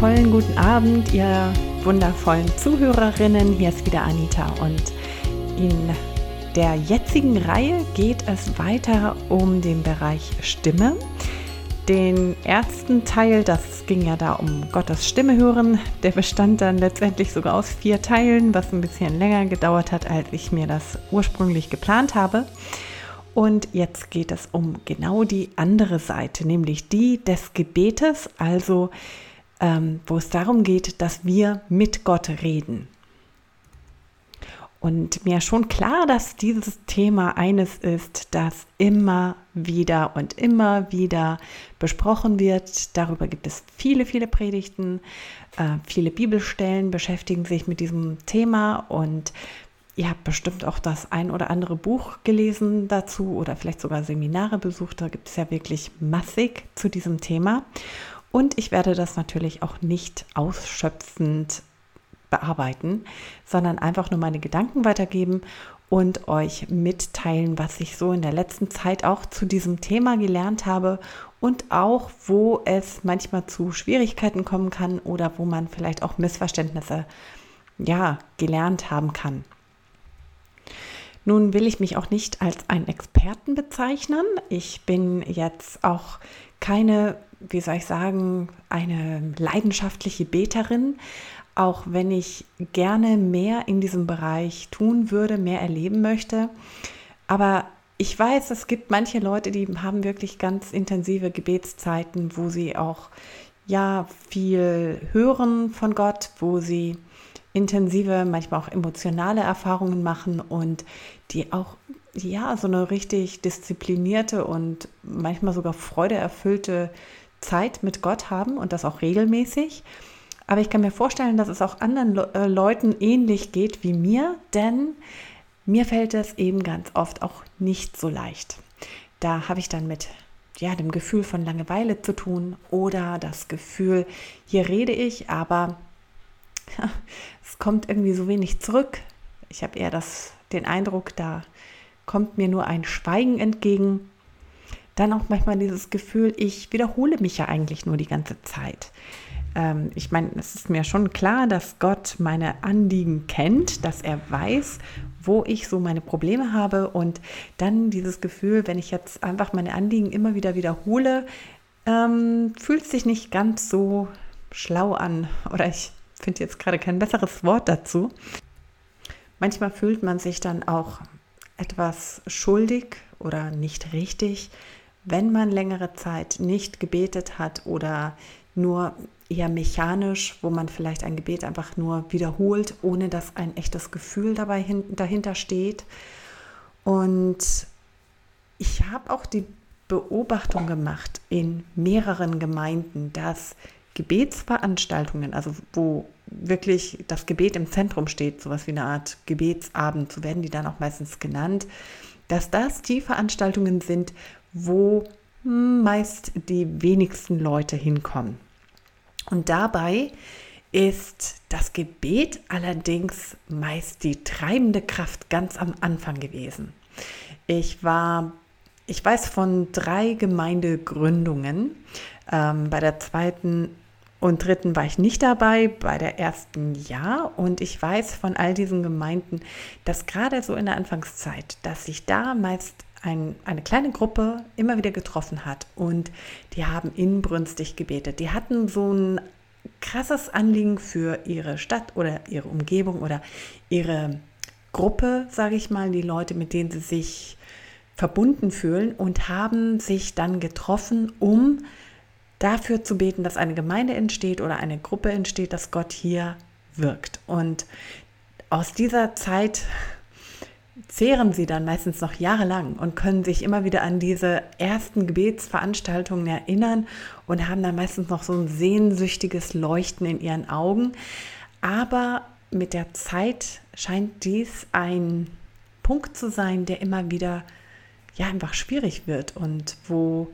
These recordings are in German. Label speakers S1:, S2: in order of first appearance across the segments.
S1: wundervollen guten Abend, ihr wundervollen Zuhörerinnen. Hier ist wieder Anita und in der jetzigen Reihe geht es weiter um den Bereich Stimme. Den ersten Teil, das ging ja da um Gottes Stimme hören, der bestand dann letztendlich sogar aus vier Teilen, was ein bisschen länger gedauert hat, als ich mir das ursprünglich geplant habe. Und jetzt geht es um genau die andere Seite, nämlich die des Gebetes, also ähm, wo es darum geht, dass wir mit Gott reden. Und mir schon klar, dass dieses Thema eines ist, das immer wieder und immer wieder besprochen wird. Darüber gibt es viele, viele Predigten, äh, viele Bibelstellen beschäftigen sich mit diesem Thema und ihr habt bestimmt auch das ein oder andere Buch gelesen dazu oder vielleicht sogar Seminare besucht. Da gibt es ja wirklich massig zu diesem Thema. Und ich werde das natürlich auch nicht ausschöpfend bearbeiten, sondern einfach nur meine Gedanken weitergeben und euch mitteilen, was ich so in der letzten Zeit auch zu diesem Thema gelernt habe und auch, wo es manchmal zu Schwierigkeiten kommen kann oder wo man vielleicht auch Missverständnisse ja, gelernt haben kann. Nun will ich mich auch nicht als einen Experten bezeichnen. Ich bin jetzt auch keine wie soll ich sagen, eine leidenschaftliche Beterin, auch wenn ich gerne mehr in diesem Bereich tun würde, mehr erleben möchte. Aber ich weiß, es gibt manche Leute, die haben wirklich ganz intensive Gebetszeiten, wo sie auch ja viel hören von Gott, wo sie intensive, manchmal auch emotionale Erfahrungen machen und die auch ja so eine richtig disziplinierte und manchmal sogar freudeerfüllte Zeit mit Gott haben und das auch regelmäßig. Aber ich kann mir vorstellen, dass es auch anderen Le äh, Leuten ähnlich geht wie mir, denn mir fällt es eben ganz oft auch nicht so leicht. Da habe ich dann mit ja, dem Gefühl von Langeweile zu tun oder das Gefühl, hier rede ich, aber es kommt irgendwie so wenig zurück. Ich habe eher das, den Eindruck, da kommt mir nur ein Schweigen entgegen dann auch manchmal dieses Gefühl, ich wiederhole mich ja eigentlich nur die ganze Zeit. Ähm, ich meine, es ist mir schon klar, dass Gott meine Anliegen kennt, dass er weiß, wo ich so meine Probleme habe und dann dieses Gefühl, wenn ich jetzt einfach meine Anliegen immer wieder wiederhole, ähm, fühlt sich nicht ganz so schlau an oder ich finde jetzt gerade kein besseres Wort dazu. Manchmal fühlt man sich dann auch etwas schuldig oder nicht richtig, wenn man längere Zeit nicht gebetet hat oder nur eher mechanisch, wo man vielleicht ein Gebet einfach nur wiederholt, ohne dass ein echtes Gefühl dabei hin, dahinter steht. Und ich habe auch die Beobachtung gemacht in mehreren Gemeinden, dass Gebetsveranstaltungen, also wo wirklich das Gebet im Zentrum steht, sowas wie eine Art Gebetsabend, so werden die dann auch meistens genannt, dass das die Veranstaltungen sind, wo meist die wenigsten Leute hinkommen. Und dabei ist das Gebet allerdings meist die treibende Kraft ganz am Anfang gewesen. Ich war, ich weiß von drei Gemeindegründungen. Ähm, bei der zweiten und dritten war ich nicht dabei, bei der ersten ja. Und ich weiß von all diesen Gemeinden, dass gerade so in der Anfangszeit, dass sich da meist ein, eine kleine Gruppe immer wieder getroffen hat und die haben inbrünstig gebetet. Die hatten so ein krasses Anliegen für ihre Stadt oder ihre Umgebung oder ihre Gruppe, sage ich mal, die Leute, mit denen sie sich verbunden fühlen und haben sich dann getroffen, um dafür zu beten, dass eine Gemeinde entsteht oder eine Gruppe entsteht, dass Gott hier wirkt. Und aus dieser Zeit zehren sie dann meistens noch jahrelang und können sich immer wieder an diese ersten Gebetsveranstaltungen erinnern und haben dann meistens noch so ein sehnsüchtiges Leuchten in ihren Augen. Aber mit der Zeit scheint dies ein Punkt zu sein, der immer wieder ja einfach schwierig wird und wo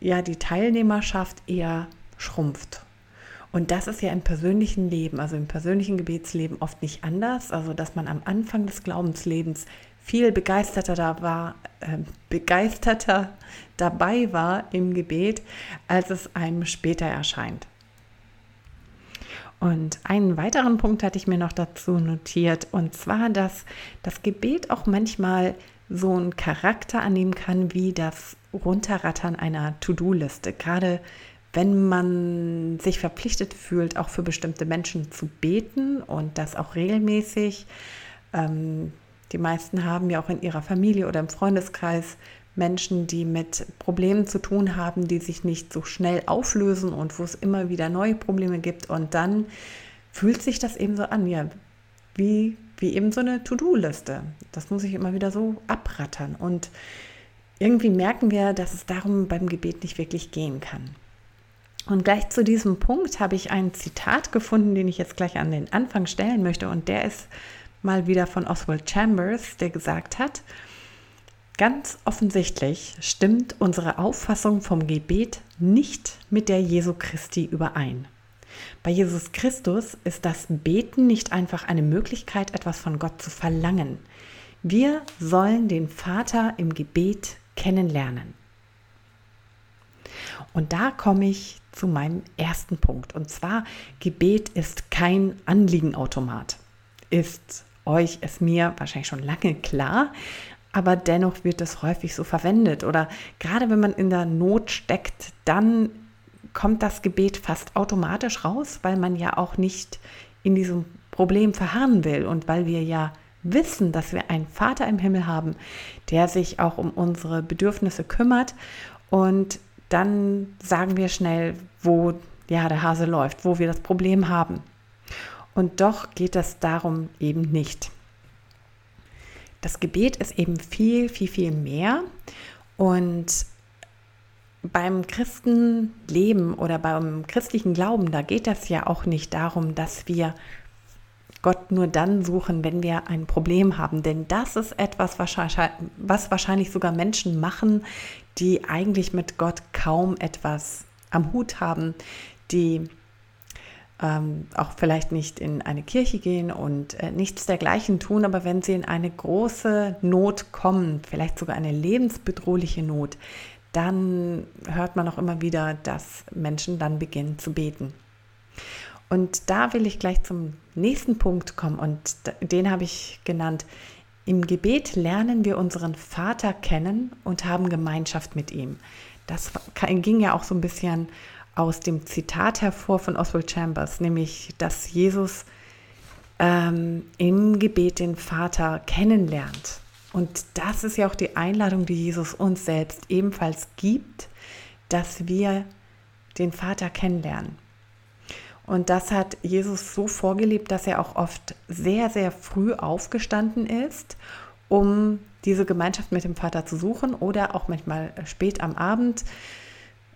S1: ja die Teilnehmerschaft eher schrumpft. Und das ist ja im persönlichen Leben, also im persönlichen Gebetsleben oft nicht anders. Also, dass man am Anfang des Glaubenslebens viel begeisterter da war, äh, begeisterter dabei war im Gebet, als es einem später erscheint. Und einen weiteren Punkt hatte ich mir noch dazu notiert, und zwar, dass das Gebet auch manchmal so einen Charakter annehmen kann wie das Runterrattern einer To-Do-Liste. Gerade wenn man sich verpflichtet fühlt, auch für bestimmte Menschen zu beten und das auch regelmäßig. Ähm, die meisten haben ja auch in ihrer Familie oder im Freundeskreis Menschen, die mit Problemen zu tun haben, die sich nicht so schnell auflösen und wo es immer wieder neue Probleme gibt. Und dann fühlt sich das eben so an, ja, wie, wie eben so eine To-Do-Liste. Das muss ich immer wieder so abrattern. Und irgendwie merken wir, dass es darum beim Gebet nicht wirklich gehen kann. Und gleich zu diesem Punkt habe ich ein Zitat gefunden, den ich jetzt gleich an den Anfang stellen möchte. Und der ist mal wieder von Oswald Chambers, der gesagt hat, Ganz offensichtlich stimmt unsere Auffassung vom Gebet nicht mit der Jesu Christi überein. Bei Jesus Christus ist das Beten nicht einfach eine Möglichkeit, etwas von Gott zu verlangen. Wir sollen den Vater im Gebet kennenlernen. Und da komme ich zu meinem ersten Punkt. Und zwar, Gebet ist kein Anliegenautomat. Ist euch, es mir wahrscheinlich schon lange klar aber dennoch wird es häufig so verwendet. Oder gerade wenn man in der Not steckt, dann kommt das Gebet fast automatisch raus, weil man ja auch nicht in diesem Problem verharren will und weil wir ja wissen, dass wir einen Vater im Himmel haben, der sich auch um unsere Bedürfnisse kümmert und dann sagen wir schnell, wo ja der Hase läuft, wo wir das Problem haben. Und doch geht es darum eben nicht. Das Gebet ist eben viel, viel, viel mehr. Und beim Christenleben oder beim christlichen Glauben, da geht es ja auch nicht darum, dass wir Gott nur dann suchen, wenn wir ein Problem haben. Denn das ist etwas, was wahrscheinlich sogar Menschen machen, die eigentlich mit Gott kaum etwas am Hut haben, die ähm, auch vielleicht nicht in eine Kirche gehen und äh, nichts dergleichen tun, aber wenn sie in eine große Not kommen, vielleicht sogar eine lebensbedrohliche Not, dann hört man auch immer wieder, dass Menschen dann beginnen zu beten. Und da will ich gleich zum nächsten Punkt kommen und den habe ich genannt. Im Gebet lernen wir unseren Vater kennen und haben Gemeinschaft mit ihm. Das ging ja auch so ein bisschen aus dem Zitat hervor von Oswald Chambers, nämlich, dass Jesus ähm, im Gebet den Vater kennenlernt. Und das ist ja auch die Einladung, die Jesus uns selbst ebenfalls gibt, dass wir den Vater kennenlernen. Und das hat Jesus so vorgelebt, dass er auch oft sehr, sehr früh aufgestanden ist, um diese Gemeinschaft mit dem Vater zu suchen oder auch manchmal spät am Abend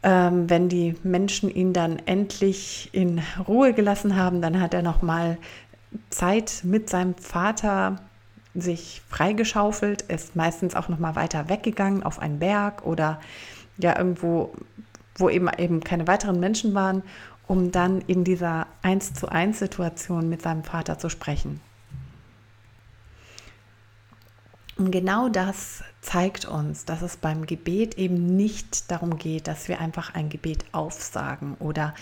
S1: ähm, wenn die Menschen ihn dann endlich in Ruhe gelassen haben, dann hat er noch mal Zeit mit seinem Vater sich freigeschaufelt, ist meistens auch noch mal weiter weggegangen auf einen Berg oder ja irgendwo, wo eben eben keine weiteren Menschen waren, um dann in dieser eins zu eins Situation mit seinem Vater zu sprechen. Und genau das zeigt uns, dass es beim Gebet eben nicht darum geht, dass wir einfach ein Gebet aufsagen oder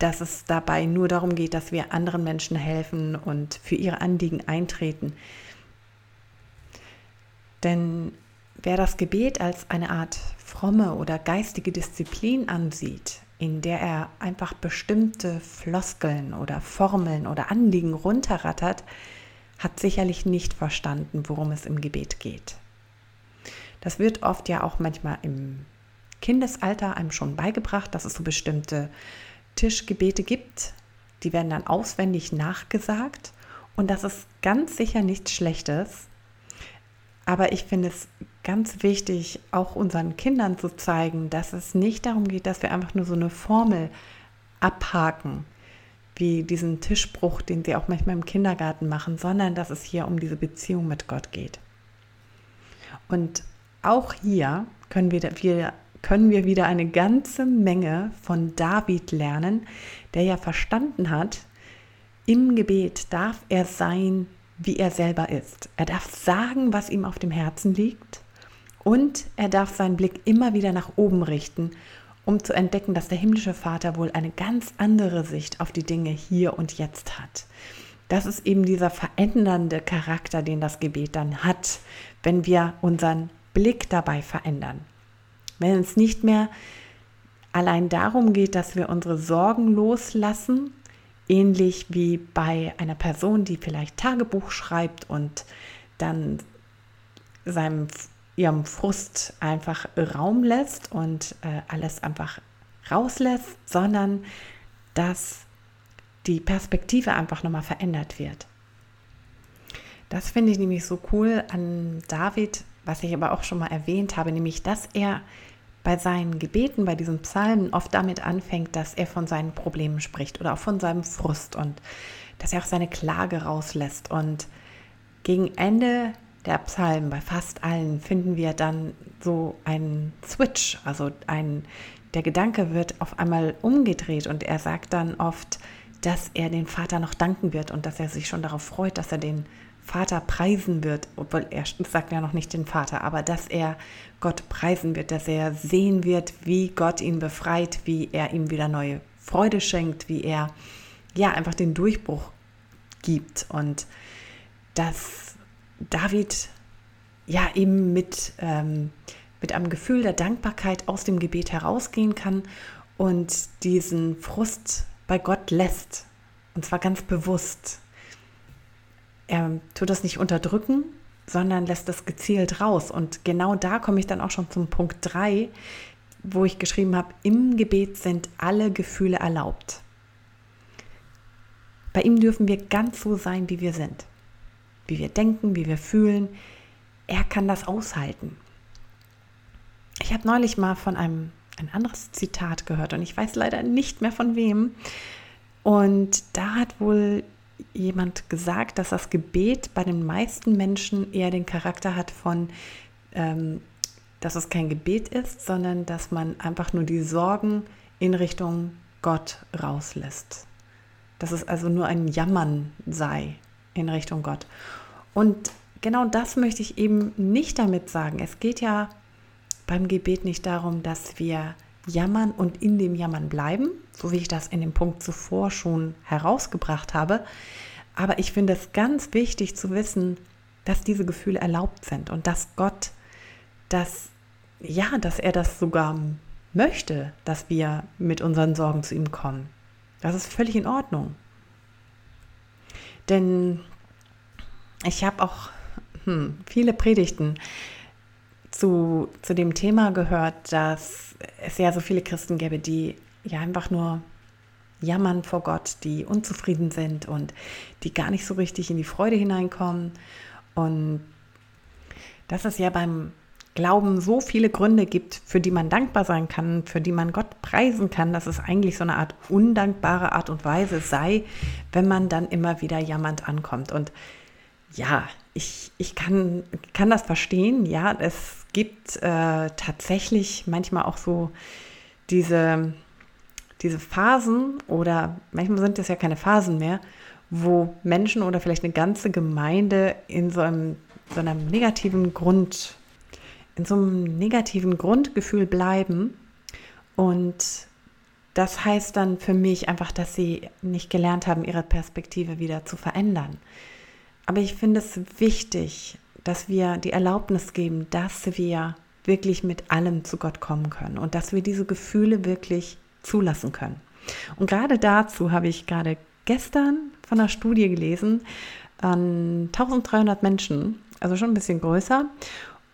S1: dass es dabei nur darum geht, dass wir anderen Menschen helfen und für ihre Anliegen eintreten. Denn wer das Gebet als eine Art fromme oder geistige Disziplin ansieht, in der er einfach bestimmte Floskeln oder Formeln oder Anliegen runterrattert, hat sicherlich nicht verstanden, worum es im Gebet geht. Das wird oft ja auch manchmal im Kindesalter einem schon beigebracht, dass es so bestimmte Tischgebete gibt. Die werden dann auswendig nachgesagt und das ist ganz sicher nichts Schlechtes. Aber ich finde es ganz wichtig, auch unseren Kindern zu zeigen, dass es nicht darum geht, dass wir einfach nur so eine Formel abhaken, wie diesen Tischbruch, den sie auch manchmal im Kindergarten machen, sondern dass es hier um diese Beziehung mit Gott geht. Und auch hier können wir, wir, können wir wieder eine ganze Menge von David lernen, der ja verstanden hat, im Gebet darf er sein, wie er selber ist. Er darf sagen, was ihm auf dem Herzen liegt und er darf seinen Blick immer wieder nach oben richten um zu entdecken, dass der himmlische Vater wohl eine ganz andere Sicht auf die Dinge hier und jetzt hat. Das ist eben dieser verändernde Charakter, den das Gebet dann hat, wenn wir unseren Blick dabei verändern. Wenn es nicht mehr allein darum geht, dass wir unsere Sorgen loslassen, ähnlich wie bei einer Person, die vielleicht Tagebuch schreibt und dann seinem, ihrem Frust einfach Raum lässt und äh, alles einfach rauslässt, sondern dass die Perspektive einfach nochmal verändert wird. Das finde ich nämlich so cool an David, was ich aber auch schon mal erwähnt habe, nämlich dass er bei seinen Gebeten, bei diesen Psalmen oft damit anfängt, dass er von seinen Problemen spricht oder auch von seinem Frust und dass er auch seine Klage rauslässt. Und gegen Ende der Psalmen, bei fast allen, finden wir dann so einen Switch, also ein, der Gedanke wird auf einmal umgedreht und er sagt dann oft, dass er den Vater noch danken wird und dass er sich schon darauf freut, dass er den Vater preisen wird, obwohl er sagt ja noch nicht den Vater, aber dass er Gott preisen wird, dass er sehen wird, wie Gott ihn befreit, wie er ihm wieder neue Freude schenkt, wie er ja einfach den Durchbruch gibt. Und dass David ja eben mit, ähm, mit einem Gefühl der Dankbarkeit aus dem Gebet herausgehen kann und diesen Frust bei Gott lässt. Und zwar ganz bewusst. Er tut das nicht unterdrücken, sondern lässt das gezielt raus. Und genau da komme ich dann auch schon zum Punkt 3, wo ich geschrieben habe, im Gebet sind alle Gefühle erlaubt. Bei ihm dürfen wir ganz so sein, wie wir sind. Wie wir denken, wie wir fühlen. Er kann das aushalten. Ich habe neulich mal von einem ein anderes Zitat gehört und ich weiß leider nicht mehr von wem. Und da hat wohl jemand gesagt, dass das Gebet bei den meisten Menschen eher den Charakter hat von, ähm, dass es kein Gebet ist, sondern dass man einfach nur die Sorgen in Richtung Gott rauslässt. Dass es also nur ein Jammern sei in Richtung Gott. Und genau das möchte ich eben nicht damit sagen. Es geht ja beim Gebet nicht darum, dass wir jammern und in dem Jammern bleiben, so wie ich das in dem Punkt zuvor schon herausgebracht habe. Aber ich finde es ganz wichtig zu wissen, dass diese Gefühle erlaubt sind und dass Gott das, ja, dass er das sogar möchte, dass wir mit unseren Sorgen zu ihm kommen. Das ist völlig in Ordnung. Denn ich habe auch hm, viele Predigten zu, zu dem Thema gehört, dass es ja so viele Christen gäbe, die ja einfach nur jammern vor Gott, die unzufrieden sind und die gar nicht so richtig in die Freude hineinkommen. Und dass es ja beim Glauben so viele Gründe gibt, für die man dankbar sein kann, für die man Gott preisen kann, dass es eigentlich so eine Art undankbare Art und Weise sei, wenn man dann immer wieder jammernd ankommt. Und ja, ich, ich kann, kann das verstehen. Ja, es gibt äh, tatsächlich manchmal auch so diese, diese Phasen oder manchmal sind das ja keine Phasen mehr, wo Menschen oder vielleicht eine ganze Gemeinde in so einem, so einem negativen Grund, in so einem negativen Grundgefühl bleiben. Und das heißt dann für mich einfach, dass sie nicht gelernt haben, ihre Perspektive wieder zu verändern. Aber ich finde es wichtig, dass wir die Erlaubnis geben, dass wir wirklich mit allem zu Gott kommen können und dass wir diese Gefühle wirklich zulassen können. Und gerade dazu habe ich gerade gestern von einer Studie gelesen an 1300 Menschen, also schon ein bisschen größer,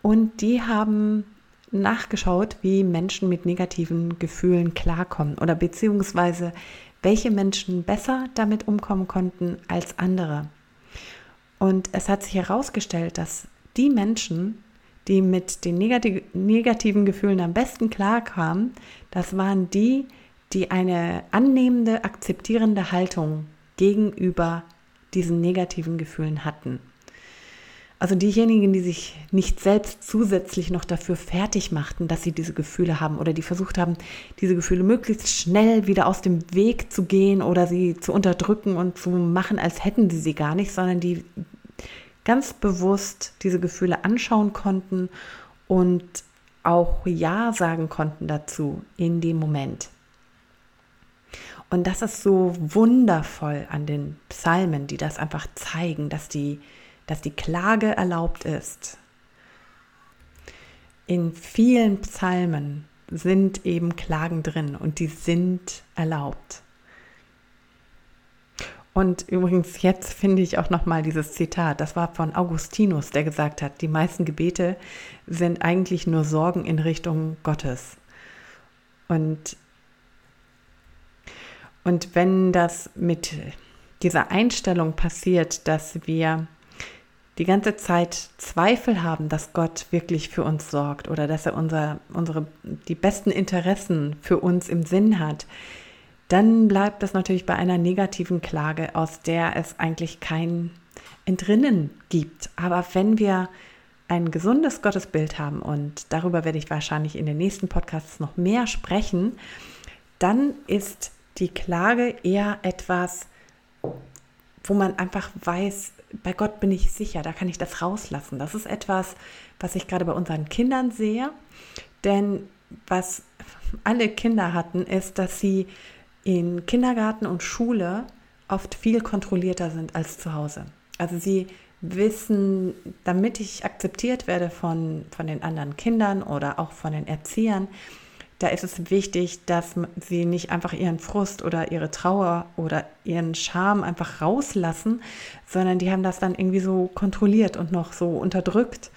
S1: und die haben nachgeschaut, wie Menschen mit negativen Gefühlen klarkommen oder beziehungsweise welche Menschen besser damit umkommen konnten als andere. Und es hat sich herausgestellt, dass die Menschen, die mit den negativen Gefühlen am besten klarkamen, das waren die, die eine annehmende, akzeptierende Haltung gegenüber diesen negativen Gefühlen hatten. Also diejenigen, die sich nicht selbst zusätzlich noch dafür fertig machten, dass sie diese Gefühle haben oder die versucht haben, diese Gefühle möglichst schnell wieder aus dem Weg zu gehen oder sie zu unterdrücken und zu machen, als hätten sie sie gar nicht, sondern die ganz bewusst diese Gefühle anschauen konnten und auch Ja sagen konnten dazu in dem Moment. Und das ist so wundervoll an den Psalmen, die das einfach zeigen, dass die, dass die Klage erlaubt ist. In vielen Psalmen sind eben Klagen drin und die sind erlaubt. Und übrigens, jetzt finde ich auch nochmal dieses Zitat, das war von Augustinus, der gesagt hat, die meisten Gebete sind eigentlich nur Sorgen in Richtung Gottes. Und, und wenn das mit dieser Einstellung passiert, dass wir die ganze Zeit Zweifel haben, dass Gott wirklich für uns sorgt oder dass er unser, unsere, die besten Interessen für uns im Sinn hat, dann bleibt das natürlich bei einer negativen Klage, aus der es eigentlich kein Entrinnen gibt. Aber wenn wir ein gesundes Gottesbild haben, und darüber werde ich wahrscheinlich in den nächsten Podcasts noch mehr sprechen, dann ist die Klage eher etwas, wo man einfach weiß, bei Gott bin ich sicher, da kann ich das rauslassen. Das ist etwas, was ich gerade bei unseren Kindern sehe. Denn was alle Kinder hatten, ist, dass sie in Kindergarten und Schule oft viel kontrollierter sind als zu Hause. Also sie wissen, damit ich akzeptiert werde von, von den anderen Kindern oder auch von den Erziehern, da ist es wichtig, dass sie nicht einfach ihren Frust oder ihre Trauer oder ihren Scham einfach rauslassen, sondern die haben das dann irgendwie so kontrolliert und noch so unterdrückt.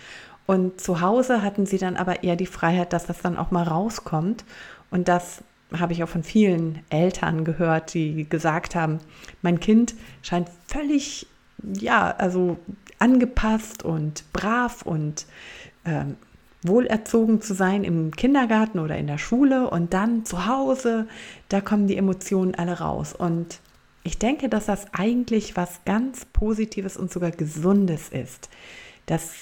S1: Und zu Hause hatten sie dann aber eher die Freiheit, dass das dann auch mal rauskommt. Und das habe ich auch von vielen Eltern gehört, die gesagt haben, mein Kind scheint völlig, ja, also angepasst und brav und ähm, wohlerzogen zu sein im Kindergarten oder in der Schule und dann zu Hause, da kommen die Emotionen alle raus. Und ich denke, dass das eigentlich was ganz Positives und sogar Gesundes ist, dass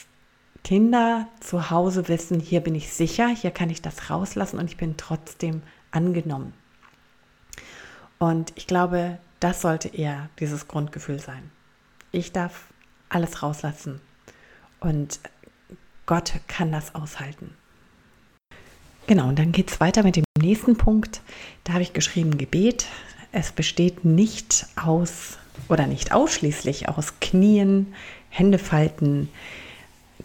S1: Kinder zu Hause wissen, hier bin ich sicher, hier kann ich das rauslassen und ich bin trotzdem angenommen. Und ich glaube, das sollte eher dieses Grundgefühl sein. Ich darf alles rauslassen und Gott kann das aushalten. Genau, und dann geht es weiter mit dem nächsten Punkt. Da habe ich geschrieben Gebet. Es besteht nicht aus oder nicht ausschließlich aus Knien, Hände falten,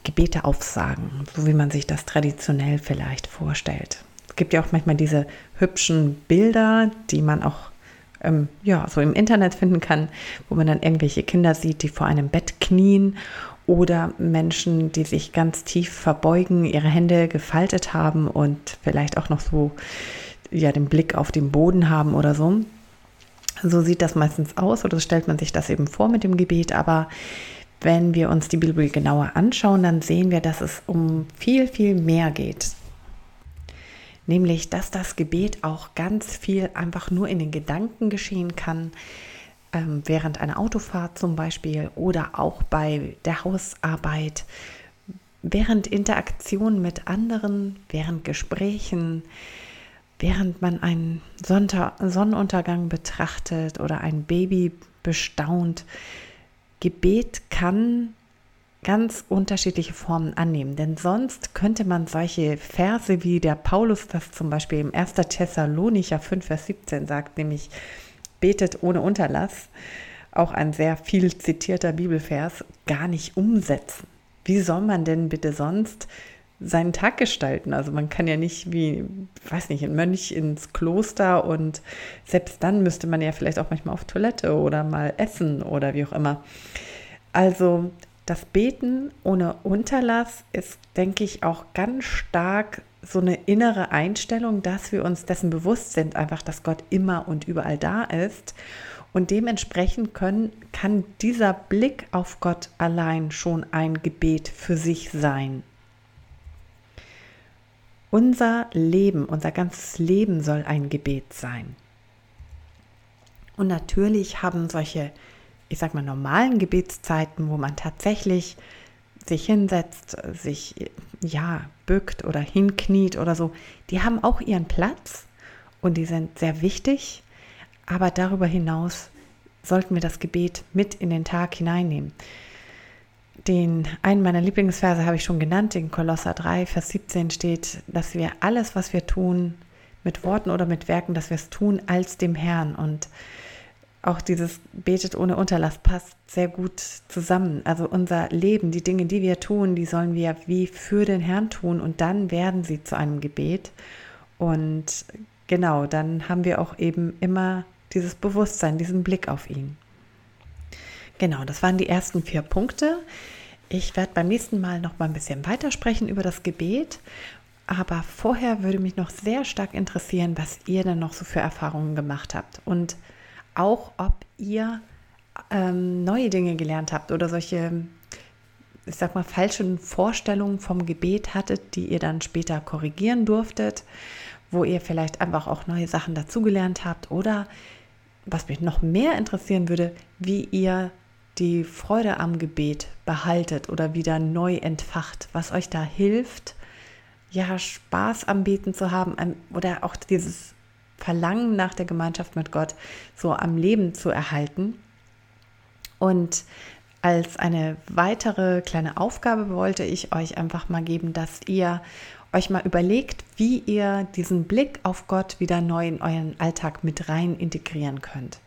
S1: Gebete aufsagen, so wie man sich das traditionell vielleicht vorstellt. Es gibt ja auch manchmal diese hübschen Bilder, die man auch ähm, ja, so im Internet finden kann, wo man dann irgendwelche Kinder sieht, die vor einem Bett knien oder Menschen, die sich ganz tief verbeugen, ihre Hände gefaltet haben und vielleicht auch noch so ja, den Blick auf den Boden haben oder so. So sieht das meistens aus oder stellt man sich das eben vor mit dem Gebet, aber wenn wir uns die Bibel genauer anschauen, dann sehen wir, dass es um viel, viel mehr geht nämlich dass das Gebet auch ganz viel einfach nur in den Gedanken geschehen kann, ähm, während einer Autofahrt zum Beispiel oder auch bei der Hausarbeit, während Interaktion mit anderen, während Gesprächen, während man einen Sonntag Sonnenuntergang betrachtet oder ein Baby bestaunt. Gebet kann ganz unterschiedliche Formen annehmen. Denn sonst könnte man solche Verse, wie der Paulus das zum Beispiel im 1. Thessalonicher 5, Vers 17 sagt, nämlich betet ohne Unterlass, auch ein sehr viel zitierter Bibelvers, gar nicht umsetzen. Wie soll man denn bitte sonst seinen Tag gestalten? Also man kann ja nicht wie, weiß nicht, ein Mönch ins Kloster und selbst dann müsste man ja vielleicht auch manchmal auf Toilette oder mal essen oder wie auch immer. Also das Beten ohne Unterlass ist, denke ich, auch ganz stark so eine innere Einstellung, dass wir uns dessen bewusst sind, einfach, dass Gott immer und überall da ist. Und dementsprechend können, kann dieser Blick auf Gott allein schon ein Gebet für sich sein. Unser Leben, unser ganzes Leben soll ein Gebet sein. Und natürlich haben solche ich sag mal, normalen Gebetszeiten, wo man tatsächlich sich hinsetzt, sich ja bückt oder hinkniet oder so, die haben auch ihren Platz und die sind sehr wichtig. Aber darüber hinaus sollten wir das Gebet mit in den Tag hineinnehmen. den einen meiner Lieblingsverse habe ich schon genannt, in Kolosser 3, Vers 17 steht, dass wir alles, was wir tun, mit Worten oder mit Werken, dass wir es tun als dem Herrn. Und auch dieses Betet ohne Unterlass passt sehr gut zusammen. Also unser Leben, die Dinge, die wir tun, die sollen wir wie für den Herrn tun und dann werden sie zu einem Gebet. Und genau, dann haben wir auch eben immer dieses Bewusstsein, diesen Blick auf ihn. Genau, das waren die ersten vier Punkte. Ich werde beim nächsten Mal noch mal ein bisschen weitersprechen über das Gebet. Aber vorher würde mich noch sehr stark interessieren, was ihr denn noch so für Erfahrungen gemacht habt. Und auch ob ihr ähm, neue Dinge gelernt habt oder solche, ich sag mal, falschen Vorstellungen vom Gebet hattet, die ihr dann später korrigieren durftet, wo ihr vielleicht einfach auch neue Sachen dazugelernt habt oder was mich noch mehr interessieren würde, wie ihr die Freude am Gebet behaltet oder wieder neu entfacht, was euch da hilft, ja, Spaß am Beten zu haben oder auch dieses Verlangen nach der Gemeinschaft mit Gott so am Leben zu erhalten. Und als eine weitere kleine Aufgabe wollte ich euch einfach mal geben, dass ihr euch mal überlegt, wie ihr diesen Blick auf Gott wieder neu in euren Alltag mit rein integrieren könnt.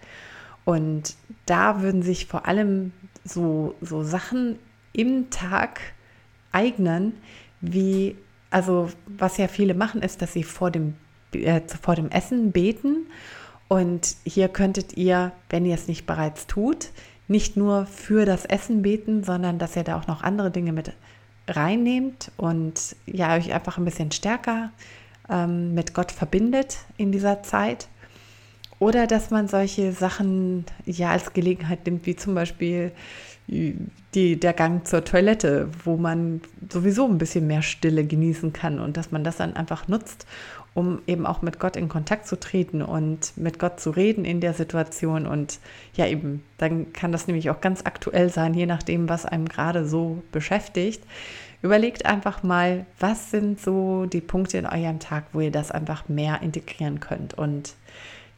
S1: Und da würden sich vor allem so, so Sachen im Tag eignen, wie, also was ja viele machen, ist, dass sie vor dem äh, vor dem Essen beten. Und hier könntet ihr, wenn ihr es nicht bereits tut, nicht nur für das Essen beten, sondern dass ihr da auch noch andere Dinge mit reinnehmt und ja, euch einfach ein bisschen stärker ähm, mit Gott verbindet in dieser Zeit. Oder dass man solche Sachen ja als Gelegenheit nimmt, wie zum Beispiel die, der Gang zur Toilette, wo man sowieso ein bisschen mehr Stille genießen kann und dass man das dann einfach nutzt, um eben auch mit Gott in Kontakt zu treten und mit Gott zu reden in der Situation. Und ja, eben, dann kann das nämlich auch ganz aktuell sein, je nachdem, was einem gerade so beschäftigt. Überlegt einfach mal, was sind so die Punkte in eurem Tag, wo ihr das einfach mehr integrieren könnt. Und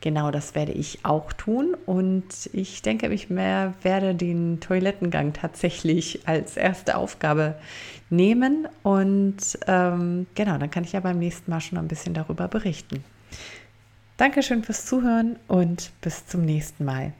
S1: Genau das werde ich auch tun und ich denke, ich mehr werde den Toilettengang tatsächlich als erste Aufgabe nehmen und ähm, genau, dann kann ich ja beim nächsten Mal schon ein bisschen darüber berichten. Dankeschön fürs Zuhören und bis zum nächsten Mal.